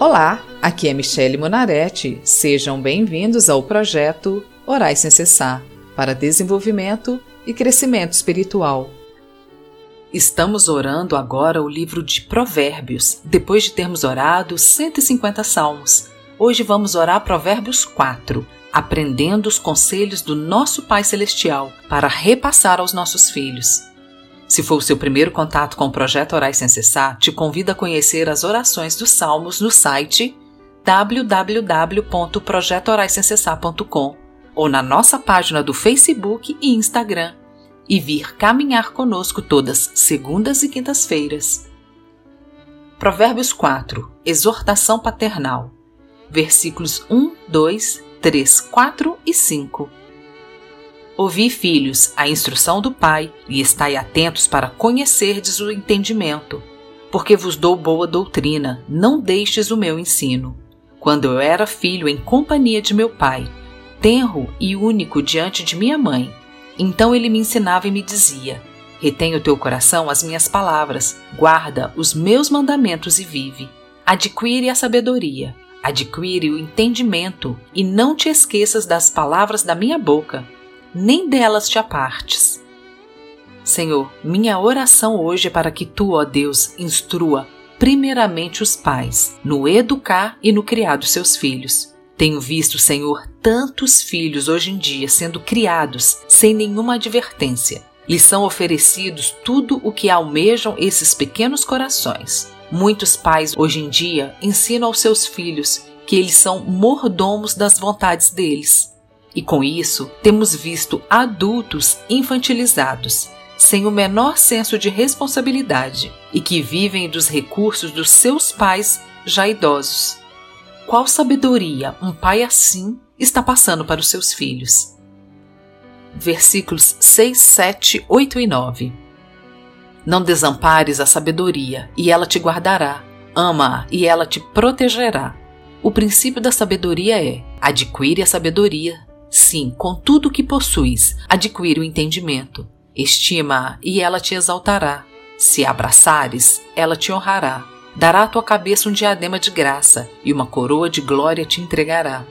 Olá, aqui é Michele Monaretti. Sejam bem-vindos ao projeto Orais Sem Cessar para desenvolvimento e crescimento espiritual. Estamos orando agora o livro de Provérbios, depois de termos orado 150 salmos. Hoje vamos orar Provérbios 4, aprendendo os conselhos do nosso Pai Celestial para repassar aos nossos filhos. Se for o seu primeiro contato com o projeto Orais Sem Cessar, te convido a conhecer as orações dos Salmos no site www.projetoraissemcessar.com ou na nossa página do Facebook e Instagram. E vir caminhar conosco todas segundas e quintas-feiras. Provérbios 4 Exortação Paternal. Versículos 1, 2, 3, 4 e 5 Ouvi, filhos, a instrução do Pai, e estai atentos para conhecerdes o entendimento, porque vos dou boa doutrina, não deixes o meu ensino. Quando eu era filho em companhia de meu pai, tenro e único diante de minha mãe, então ele me ensinava e me dizia: Retém o teu coração as minhas palavras, guarda os meus mandamentos e vive. Adquire a sabedoria, adquire o entendimento, e não te esqueças das palavras da minha boca nem delas te apartes. Senhor, minha oração hoje é para que tu, ó Deus, instrua primeiramente os pais no educar e no criar dos seus filhos. Tenho visto, Senhor, tantos filhos hoje em dia sendo criados sem nenhuma advertência. Lhes são oferecidos tudo o que almejam esses pequenos corações. Muitos pais hoje em dia ensinam aos seus filhos que eles são mordomos das vontades deles e com isso, temos visto adultos infantilizados, sem o menor senso de responsabilidade e que vivem dos recursos dos seus pais já idosos. Qual sabedoria um pai assim está passando para os seus filhos? Versículos 6, 7, 8 e 9. Não desampares a sabedoria, e ela te guardará. Ama-a, e ela te protegerá. O princípio da sabedoria é: adquire a sabedoria, Sim, com tudo o que possuis, adquire o entendimento. Estima-a e ela te exaltará. Se a abraçares, ela te honrará. Dará à tua cabeça um diadema de graça e uma coroa de glória te entregará.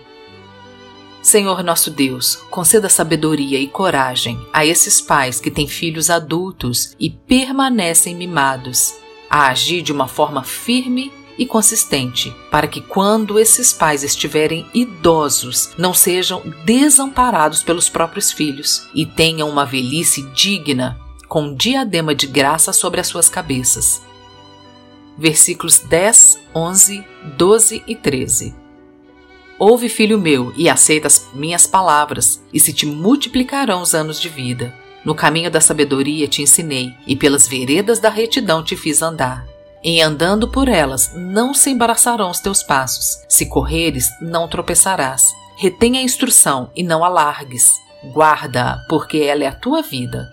Senhor nosso Deus, conceda sabedoria e coragem a esses pais que têm filhos adultos e permanecem mimados, a agir de uma forma firme e consistente, para que quando esses pais estiverem idosos, não sejam desamparados pelos próprios filhos e tenham uma velhice digna, com um diadema de graça sobre as suas cabeças. Versículos 10, 11, 12 e 13. Ouve, filho meu, e aceita as minhas palavras, e se te multiplicarão os anos de vida. No caminho da sabedoria te ensinei, e pelas veredas da retidão te fiz andar. Em andando por elas, não se embaraçarão os teus passos. Se correres, não tropeçarás. Retém a instrução e não a largues. Guarda-a, porque ela é a tua vida.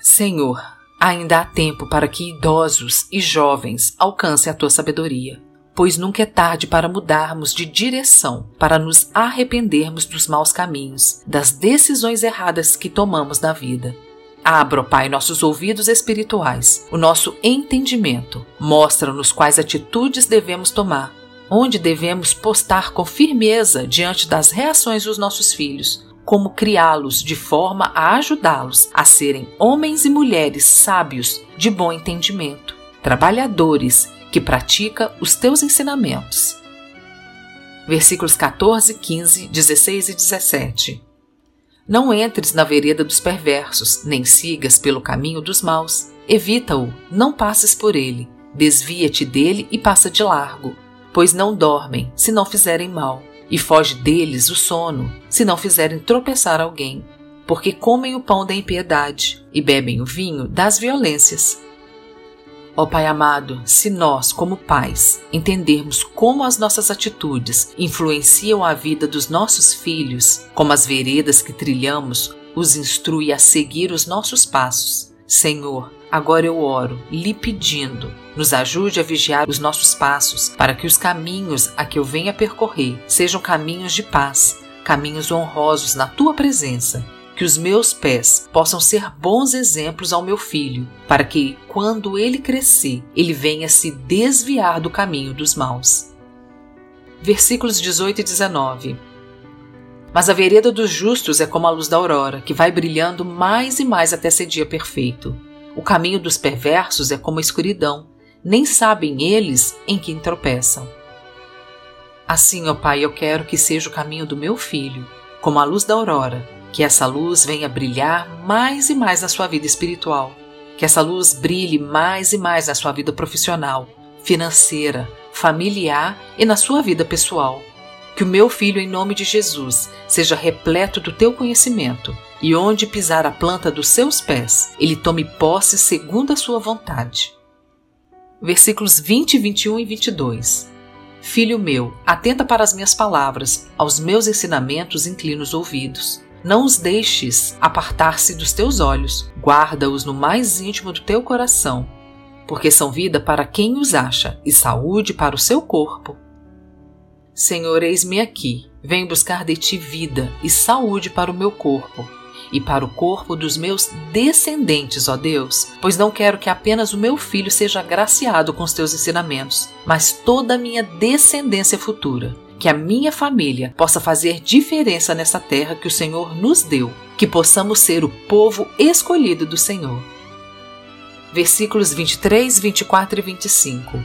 Senhor, ainda há tempo para que idosos e jovens alcancem a tua sabedoria, pois nunca é tarde para mudarmos de direção, para nos arrependermos dos maus caminhos, das decisões erradas que tomamos na vida. Abra, Pai, nossos ouvidos espirituais, o nosso entendimento. Mostra-nos quais atitudes devemos tomar, onde devemos postar com firmeza diante das reações dos nossos filhos, como criá-los de forma a ajudá-los a serem homens e mulheres sábios, de bom entendimento, trabalhadores que pratica os teus ensinamentos. Versículos 14, 15, 16 e 17. Não entres na vereda dos perversos, nem sigas pelo caminho dos maus. Evita-o, não passes por ele. Desvia-te dele e passa de largo, pois não dormem se não fizerem mal, e foge deles o sono, se não fizerem tropeçar alguém, porque comem o pão da impiedade e bebem o vinho das violências. Ó Pai amado, se nós, como pais, entendermos como as nossas atitudes influenciam a vida dos nossos filhos, como as veredas que trilhamos os instrui a seguir os nossos passos, Senhor, agora eu oro, lhe pedindo, nos ajude a vigiar os nossos passos, para que os caminhos a que eu venha percorrer sejam caminhos de paz, caminhos honrosos na tua presença que os meus pés possam ser bons exemplos ao meu filho, para que, quando ele crescer, ele venha se desviar do caminho dos maus. Versículos 18 e 19. Mas a vereda dos justos é como a luz da aurora, que vai brilhando mais e mais até ser dia perfeito. O caminho dos perversos é como a escuridão, nem sabem eles em quem tropeçam. Assim, ó Pai, eu quero que seja o caminho do meu filho, como a luz da aurora, que essa luz venha brilhar mais e mais na sua vida espiritual. Que essa luz brilhe mais e mais na sua vida profissional, financeira, familiar e na sua vida pessoal. Que o meu filho, em nome de Jesus, seja repleto do teu conhecimento e onde pisar a planta dos seus pés, ele tome posse segundo a sua vontade. Versículos 20, 21 e 22. Filho meu, atenta para as minhas palavras, aos meus ensinamentos inclina os ouvidos. Não os deixes apartar-se dos teus olhos, guarda-os no mais íntimo do teu coração, porque são vida para quem os acha e saúde para o seu corpo. Senhor, eis-me aqui, venho buscar de ti vida e saúde para o meu corpo e para o corpo dos meus descendentes, ó Deus, pois não quero que apenas o meu filho seja agraciado com os teus ensinamentos, mas toda a minha descendência futura que a minha família possa fazer diferença nessa terra que o Senhor nos deu, que possamos ser o povo escolhido do Senhor. Versículos 23, 24 e 25.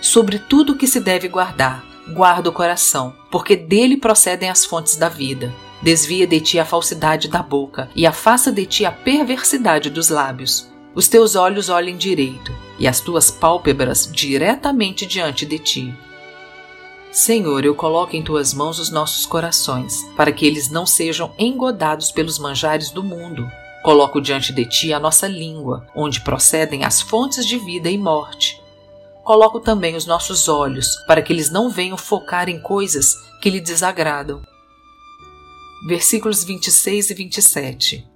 Sobre tudo o que se deve guardar, guarda o coração, porque dele procedem as fontes da vida. Desvia de ti a falsidade da boca e afasta de ti a perversidade dos lábios. Os teus olhos olhem direito e as tuas pálpebras diretamente diante de ti. Senhor, eu coloco em tuas mãos os nossos corações, para que eles não sejam engodados pelos manjares do mundo. Coloco diante de ti a nossa língua, onde procedem as fontes de vida e morte. Coloco também os nossos olhos, para que eles não venham focar em coisas que lhe desagradam. Versículos 26 e 27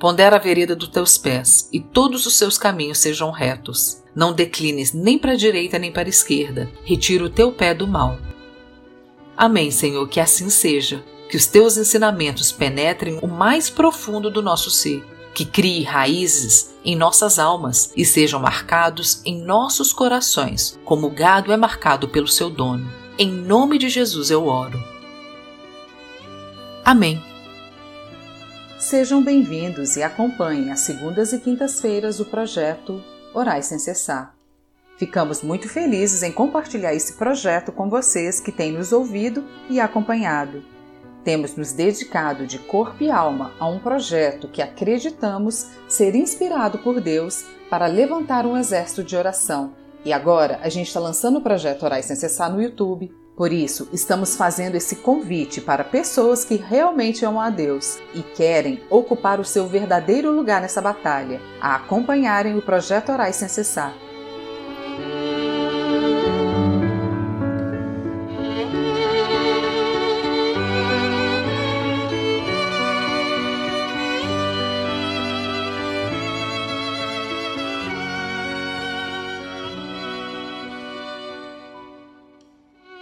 Pondera a vereda dos teus pés, e todos os seus caminhos sejam retos. Não declines nem para a direita nem para a esquerda. Retira o teu pé do mal. Amém, Senhor, que assim seja. Que os teus ensinamentos penetrem o mais profundo do nosso ser. Que crie raízes em nossas almas e sejam marcados em nossos corações, como o gado é marcado pelo seu dono. Em nome de Jesus eu oro. Amém. Sejam bem-vindos e acompanhem às segundas e quintas-feiras o projeto Orais Sem Cessar. Ficamos muito felizes em compartilhar esse projeto com vocês que têm nos ouvido e acompanhado. Temos nos dedicado de corpo e alma a um projeto que acreditamos ser inspirado por Deus para levantar um exército de oração. E agora a gente está lançando o projeto Orais Sem Cessar no YouTube, por isso, estamos fazendo esse convite para pessoas que realmente amam a Deus e querem ocupar o seu verdadeiro lugar nessa batalha, a acompanharem o projeto Orais Sem Cessar.